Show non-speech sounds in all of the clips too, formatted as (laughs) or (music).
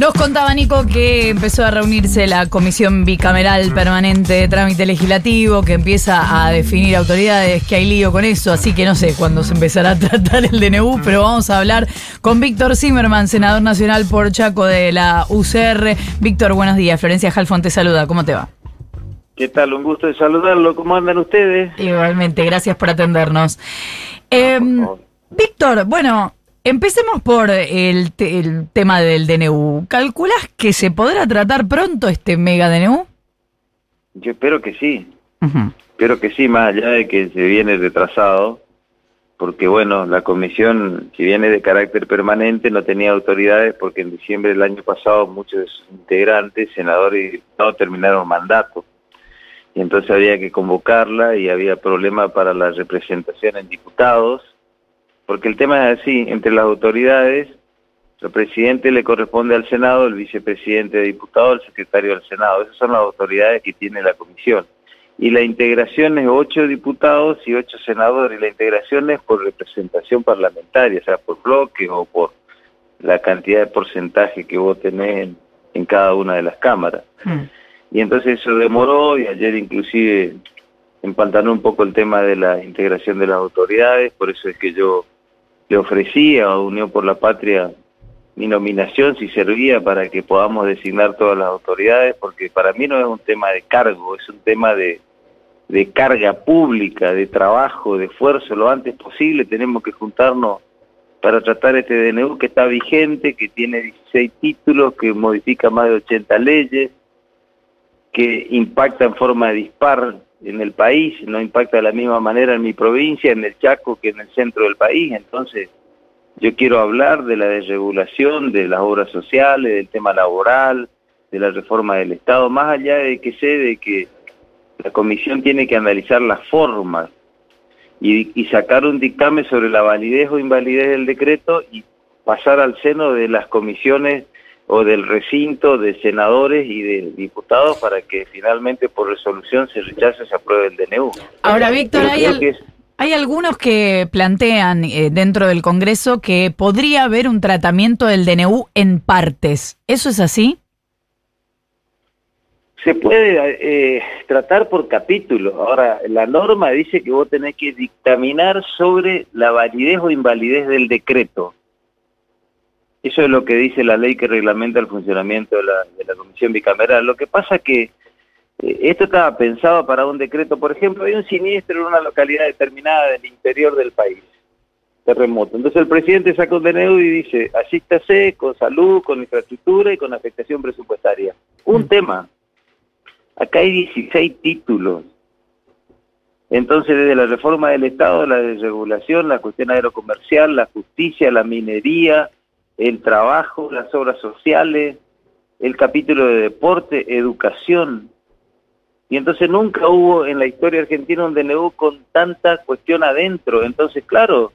Nos contaba Nico que empezó a reunirse la Comisión Bicameral Permanente de Trámite Legislativo, que empieza a definir autoridades, que hay lío con eso, así que no sé cuándo se empezará a tratar el DNU, pero vamos a hablar con Víctor Zimmerman, senador nacional por Chaco de la UCR. Víctor, buenos días. Florencia Jalfón te saluda. ¿Cómo te va? ¿Qué tal? Un gusto de saludarlo. ¿Cómo andan ustedes? Igualmente, gracias por atendernos. Eh, Víctor, bueno, Empecemos por el, el, tema del DNU. ¿Calculas que se podrá tratar pronto este mega DNU? Yo espero que sí. Espero que sí, más allá de que se viene retrasado, porque bueno, la comisión, si viene de carácter permanente, no tenía autoridades porque en diciembre del año pasado muchos de sus integrantes, senadores y diputados, terminaron mandato. Y entonces había que convocarla y había problema para la representación en diputados porque el tema es así, entre las autoridades, el presidente le corresponde al Senado, el vicepresidente de diputados, el secretario del Senado. Esas son las autoridades que tiene la comisión. Y la integración es ocho diputados y ocho senadores. Y la integración es por representación parlamentaria, o sea, por bloque o por la cantidad de porcentaje que vos tenés en, cada una de las cámaras. Hmm. Y entonces eso demoró y ayer inclusive empantanó un poco el tema de la integración de las autoridades, por eso es que yo le ofrecía a Unión por la Patria mi nominación si servía para que podamos designar todas las autoridades, porque para mí no es un tema de cargo, es un tema de, de carga pública, de trabajo, de esfuerzo, lo antes posible. Tenemos que juntarnos para tratar este DNU que está vigente, que tiene 16 títulos, que modifica más de 80 leyes, que impacta en forma dispar en el país, no impacta de la misma manera en mi provincia, en el Chaco, que en el centro del país. Entonces, yo quiero hablar de la desregulación, de las obras sociales, del tema laboral, de la reforma del Estado, más allá de que sé de que la comisión tiene que analizar las formas y, y sacar un dictamen sobre la validez o invalidez del decreto y pasar al seno de las comisiones o del recinto de senadores y de diputados para que finalmente por resolución se rechace, se apruebe el DNU. Ahora, Víctor, hay, hay, algunos que plantean eh, dentro del Congreso que podría haber un tratamiento del DNU en partes. ¿Eso es así? Se puede eh, tratar por capítulo. Ahora, la norma dice que vos tenés que dictaminar sobre la validez o invalidez del decreto. Eso es lo que dice la ley que reglamenta el funcionamiento de la, de la comisión bicameral. Lo que pasa es que eh, esto estaba pensado para un decreto. Por ejemplo, hay un siniestro en una localidad determinada del interior del país, terremoto. Entonces el presidente saca un DNU y dice, asístase con salud, con infraestructura y con afectación presupuestaria. Un mm. tema. Acá hay 16 títulos. Entonces, desde la reforma del Estado, la desregulación, la cuestión aerocomercial, la justicia, la minería, el trabajo, las obras sociales, el capítulo de deporte, educación. Y entonces nunca hubo en la historia argentina un DNU con tanta cuestión adentro. Entonces, claro,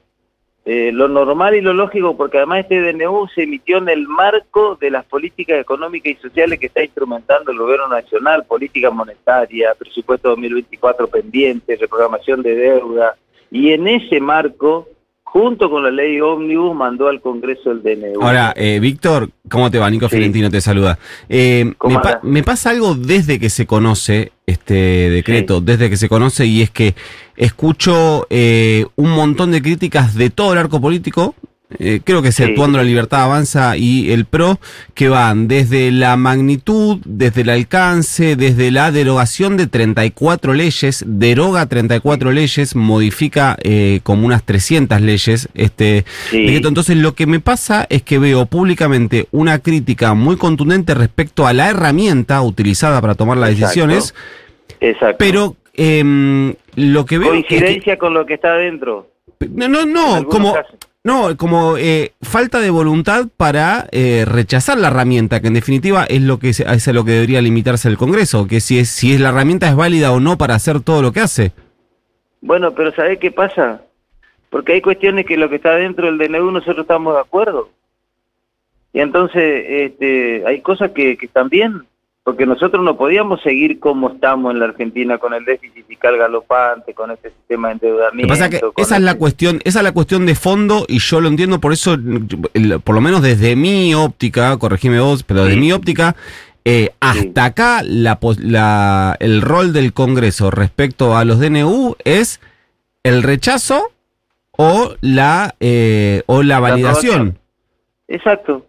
eh, lo normal y lo lógico, porque además este DNU se emitió en el marco de las políticas económicas y sociales que está instrumentando el gobierno nacional, política monetaria, presupuesto 2024 pendiente, reprogramación de deuda, y en ese marco junto con la ley ómnibus, mandó al Congreso el DNU. Ahora, eh, Víctor, ¿cómo te va? Nico Fiorentino te saluda. Eh, me, pasa algo desde que se conoce este decreto, desde que se conoce, y es que escucho eh, un montón de críticas de todo el arco político, eh, creo que es Actuando la Libertad Avanza y el PRO, que van desde la magnitud, desde el alcance, desde la derogación de 34 leyes, deroga 34 leyes, modifica eh, como unas 300 leyes este Entonces lo que me pasa es que veo públicamente una crítica muy contundente respecto a la herramienta utilizada para tomar las decisiones, Exacto. pero eh, lo que veo... Coincidencia con lo que está adentro. No, no, no, como... No, como eh, falta de voluntad para eh, rechazar la herramienta, que en definitiva es lo que es, a lo que debería limitarse el Congreso, que si es si es la herramienta es válida o no para hacer todo lo que hace. Bueno, pero ¿sabe qué pasa? Porque hay cuestiones que lo que está dentro del DNU nosotros estamos de acuerdo. Y entonces este, hay cosas que, que están bien. Porque nosotros no podíamos seguir como estamos en la Argentina con el déficit fiscal galopante, con este sistema de endeudamiento. pasa que esa es la este cuestión, esa es la cuestión de fondo y yo lo entiendo por eso, por lo menos desde mi óptica, corregime vos, pero desde mi óptica, eh, hasta acá la, la, el rol del Congreso respecto a los DNU es el rechazo o la eh, o la validación. Exacto.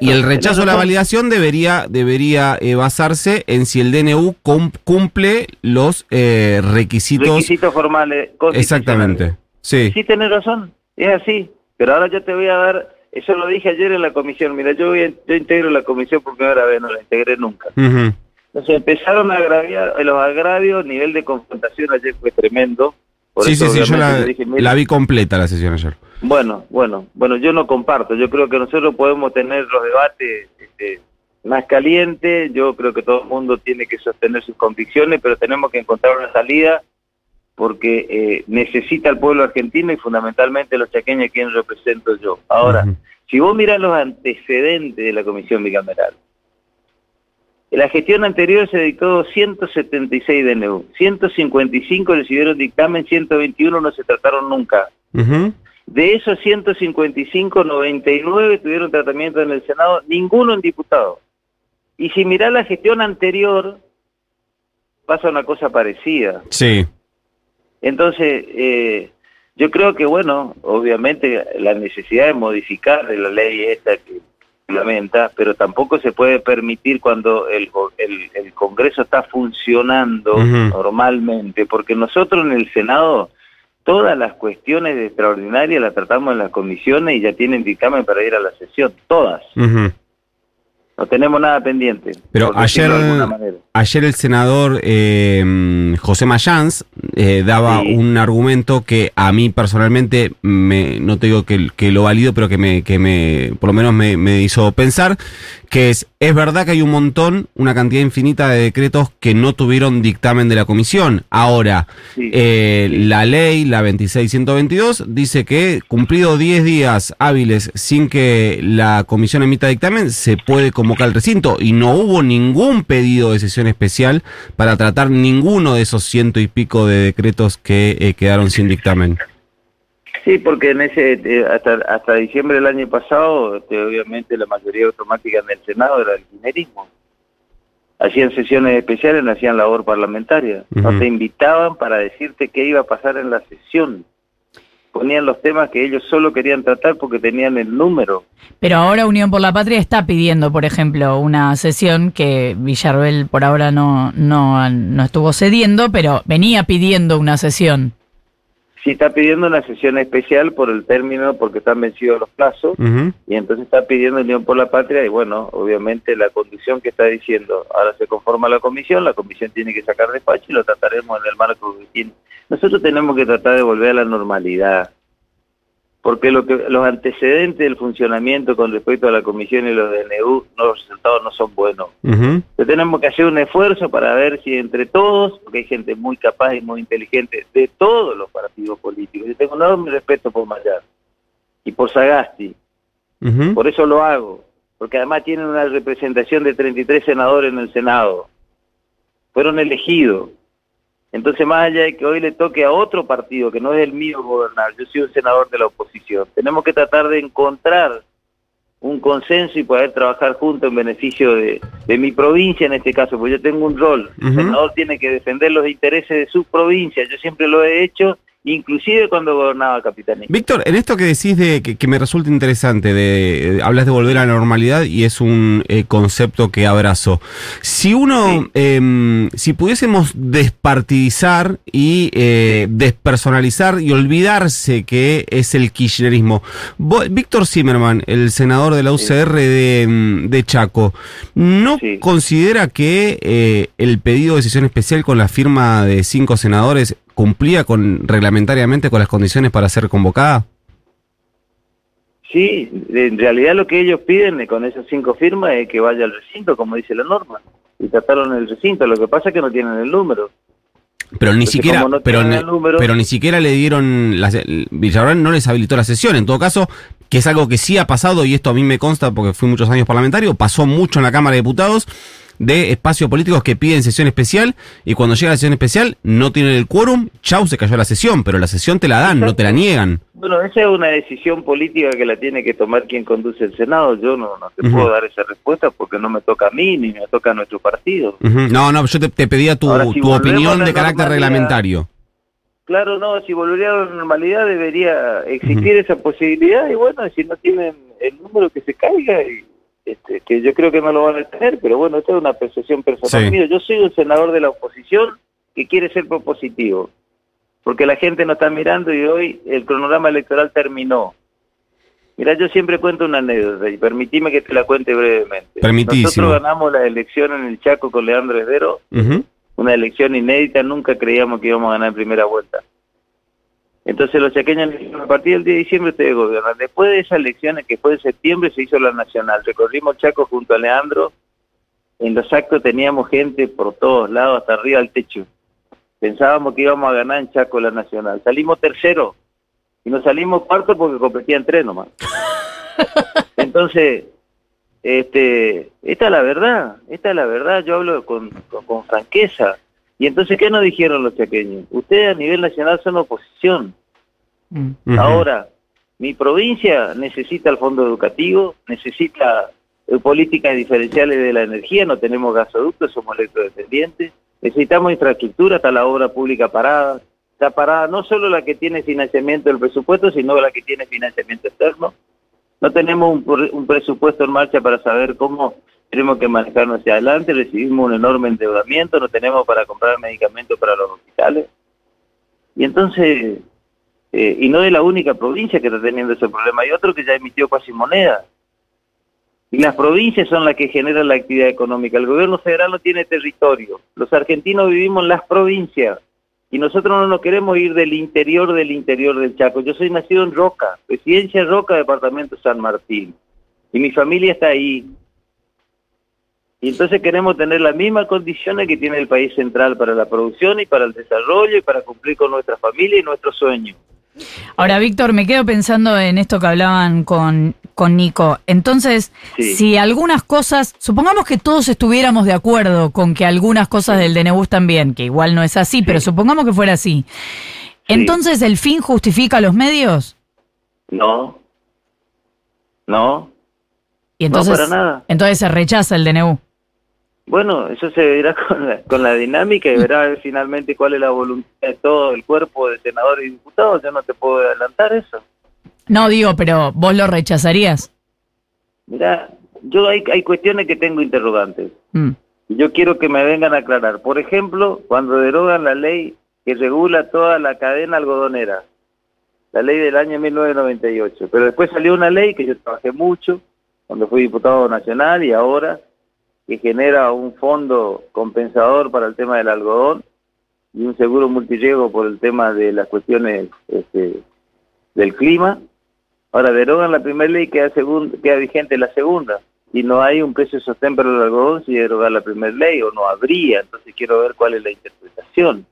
Y el rechazo a la validación debería, debería eh, basarse en si el DNU cumple los eh, requisitos. Requisitos formales. Exactamente. Sí. Sí, tenés razón. Es así. Pero ahora yo te voy a dar. Eso lo dije ayer en la comisión. Mira, yo, voy yo integro la comisión por primera vez, no la integré nunca. Entonces empezaron a agraviar, los agravios, el nivel de confrontación ayer fue tremendo sí, sí, sí, yo la, vi completa la sesión ayer. Bueno, bueno, bueno, yo no comparto. Yo creo que nosotros podemos tener los debates este, más calientes. Yo creo que todo el mundo tiene que sostener sus convicciones, pero tenemos que encontrar una salida porque eh, necesita el pueblo argentino y fundamentalmente los chaqueños, quien represento yo. Ahora, si vos mirás los antecedentes de la comisión bicameral, la gestión anterior se dictó 176 DNU, 155 recibieron dictamen, 121 no se trataron nunca. De esos 155, 99 tuvieron tratamiento en el Senado, ninguno en diputado. Y si mirás la gestión anterior, pasa una cosa parecida. Sí. Entonces, eh, yo creo que, bueno, obviamente la necesidad de modificar la ley esta que lamenta, pero tampoco se puede permitir cuando el, el, Congreso está funcionando normalmente, porque nosotros en el Senado todas las cuestiones extraordinarias las tratamos en las comisiones y ya tienen dictamen para ir a la sesión, todas. No tenemos nada pendiente. Pero ayer, ayer el senador eh, José Mayans eh, daba un argumento que a mí personalmente, me, no te digo que, que lo valido, pero que me, que me por lo menos me, me hizo pensar, que es, es verdad que hay un montón, una cantidad infinita de decretos que no tuvieron dictamen de la comisión. Ahora, eh, la ley, la 26122, dice que cumplido 10 días hábiles sin que la comisión emita dictamen, se puede convocar el recinto. Y no hubo ningún pedido de sesión especial para tratar ninguno de esos ciento y pico de decretos que eh, quedaron sin dictamen. Sí, porque en ese eh, hasta hasta diciembre del año pasado, este, obviamente la mayoría automática en el Senado era el kirchnerismo. Hacían sesiones especiales, no hacían labor parlamentaria. No te invitaban para decirte qué iba a pasar en la sesión. Ponían los temas que ellos solo querían tratar porque tenían el número. Pero ahora Unión por la Patria está pidiendo, por ejemplo, una sesión que Villarroel por ahora no, no, no estuvo cediendo, pero venía pidiendo una sesión si está pidiendo una sesión especial por el término, porque están vencidos los plazos, y entonces está pidiendo Unión por la Patria, y bueno, obviamente la condición que está diciendo, ahora se conforma la comisión, la comisión tiene que sacar despacho y lo trataremos en el marco que tiene. Nosotros tenemos que tratar de volver a la normalidad porque lo que, los antecedentes del funcionamiento con respecto a la comisión y los DNU, los resultados no son buenos. tenemos que hacer un esfuerzo para ver si entre todos, porque hay gente muy capaz y muy inteligente de todos los partidos políticos, yo tengo un enorme respeto por Mayar y por Sagasti, por eso lo hago, porque además tienen una representación de 33 senadores en el Senado, fueron elegidos, entonces, más allá de que hoy le toque a otro partido, que no es el mío gobernar, yo soy un senador de la oposición, tenemos que tratar de encontrar un consenso y poder trabajar juntos en beneficio de, mi provincia en este caso, porque yo tengo un rol. El senador tiene que defender los intereses de su provincia, yo siempre lo he hecho inclusive cuando gobernaba Capitanía. Víctor, en esto que decís de que, me resulta interesante, de hablas de volver a la normalidad y es un eh, concepto que abrazo. Si uno, em, si pudiésemos despartidizar y eh, despersonalizar y olvidarse que es el kirchnerismo, Víctor Zimmerman, el senador de la UCR de, em, de Chaco, ¿no considera que eh, el pedido de decisión especial con la firma de cinco senadores cumplía con reglamentariamente con las condiciones para ser convocada? Sí, en realidad lo que ellos piden con esas cinco firmas es que vaya al recinto, como dice la norma, y trataron el recinto. Lo que pasa es que no tienen el número. Pero ni siquiera, pero, pero ni siquiera le dieron, las, Villarreal no les habilitó la sesión. En todo caso, que es algo que sí ha pasado y esto a mí me consta porque fui muchos años parlamentario, pasó mucho en la Cámara de Diputados de espacios políticos que piden sesión especial y cuando llega la sesión especial no tienen el quórum, chau, se cayó la sesión, pero la sesión te la dan, no te la niegan. Bueno, esa es una decisión política que la tiene que tomar quien conduce el Senado. Yo no, no te puedo dar esa respuesta porque no me toca a mí ni me toca a nuestro partido. No, no, yo te, pedía tu, tu opinión de carácter reglamentario. Claro, no, si volvería a la normalidad debería existir esa posibilidad y bueno, si no tienen el número que se caiga, y, este, que yo creo que no lo van a tener, pero bueno, esta es una percepción personal mía. Yo soy un senador de la oposición que quiere ser propositivo, porque la gente no está mirando y hoy el cronograma electoral terminó. Mira, yo siempre cuento una anécdota y permitime que te la cuente brevemente. Nosotros ganamos la elección en el Chaco con Leandro Heredero una elección inédita, nunca creíamos que íbamos a ganar en primera vuelta. Entonces los chaqueños a partir del 10 de diciembre ustedes gobiernan. Después de esas elecciones, que fue en septiembre, se hizo la nacional. Recorrimos Chaco junto a Leandro. En los actos teníamos gente por todos lados, hasta arriba del techo. Pensábamos que íbamos a ganar en Chaco la nacional. Salimos tercero y nos salimos cuarto porque competían tres nomás. (laughs) Entonces, este, esta es la verdad, esta es la verdad, yo hablo con, con, franqueza. Y entonces, ¿qué nos dijeron los chaqueños? Ustedes a nivel nacional son oposición. Mm. Ahora, mi provincia necesita el fondo educativo, necesita eh, políticas diferenciales de la energía, no tenemos gasoductos, somos electrodependientes, necesitamos infraestructura, está la obra pública parada, está parada no solo la que tiene financiamiento del presupuesto, sino la que tiene financiamiento externo. No tenemos un, presupuesto en marcha para saber cómo tenemos que manejarnos hacia adelante, recibimos un enorme endeudamiento, no tenemos para comprar medicamentos para los hospitales. Y entonces, eh, y no es la única provincia que está teniendo ese problema, hay otro que ya emitió casi moneda. Y las provincias son las que generan la actividad económica. El gobierno federal no tiene territorio. Los argentinos vivimos en las provincias. Y nosotros no nos queremos ir del interior del interior del Chaco. Yo soy nacido en Roca, residencia Roca, departamento San Martín. Y mi familia está ahí. Y entonces queremos tener las mismas condiciones que tiene el país central para la producción y para el desarrollo y para cumplir con nuestra familia y nuestros sueños. Ahora, Víctor, me quedo pensando en esto que hablaban con, con Nico. Entonces, si algunas cosas, supongamos que todos estuviéramos de acuerdo con que algunas cosas del DNU están bien, que igual no es así, pero supongamos que fuera así. Entonces, ¿el fin justifica los medios? No. No. Y entonces, no para nada. Entonces se rechaza el DNU. Bueno, eso se verá (laughs) con la, con la dinámica y verá finalmente cuál es la voluntad de todo el cuerpo de senadores y diputados. Yo no te puedo adelantar eso. No digo, pero vos lo rechazarías. Mira, yo hay, hay cuestiones que tengo interrogantes. Mm. Y yo quiero que me vengan a aclarar. Por ejemplo, cuando derogan la ley que regula toda la cadena algodonera, la ley del año 1998. Pero después salió una ley que yo trabajé mucho cuando fui diputado nacional y ahora que genera un fondo compensador para el tema del algodón y un seguro multiriego por el tema de las cuestiones este, del clima. Ahora derogan la primera ley, queda, queda vigente la segunda. Y no hay un precio sostén para el algodón si derogar la primera ley, o no habría. Entonces quiero ver cuál es la interpretación.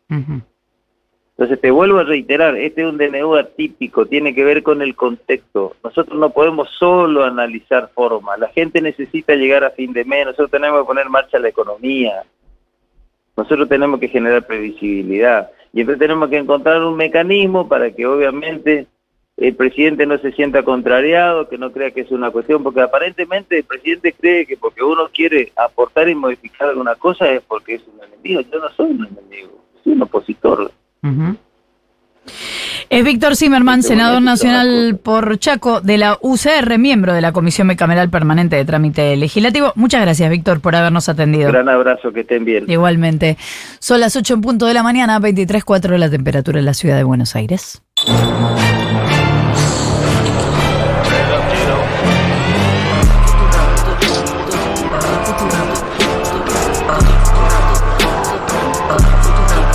Entonces te vuelvo a reiterar, este es un DNU atípico, tiene que ver con el contexto. Nosotros no podemos solo analizar forma, la gente necesita llegar a fin de mes, nosotros tenemos que poner en marcha la economía, nosotros tenemos que generar previsibilidad y entonces tenemos que encontrar un mecanismo para que obviamente el presidente no se sienta contrariado, que no crea que es una cuestión, porque aparentemente el presidente cree que porque uno quiere aportar y modificar alguna cosa es porque es un enemigo. Yo no soy un enemigo, soy un opositor. Es Víctor Zimmerman, senador nacional por Chaco de la UCR, miembro de la Comisión Bicameral Permanente de Trámite Legislativo. Muchas gracias, Víctor, por habernos atendido. Gran abrazo, que estén bien. Igualmente. Son las 8 en punto de la mañana, 23.4 la temperatura en la ciudad de Buenos Aires.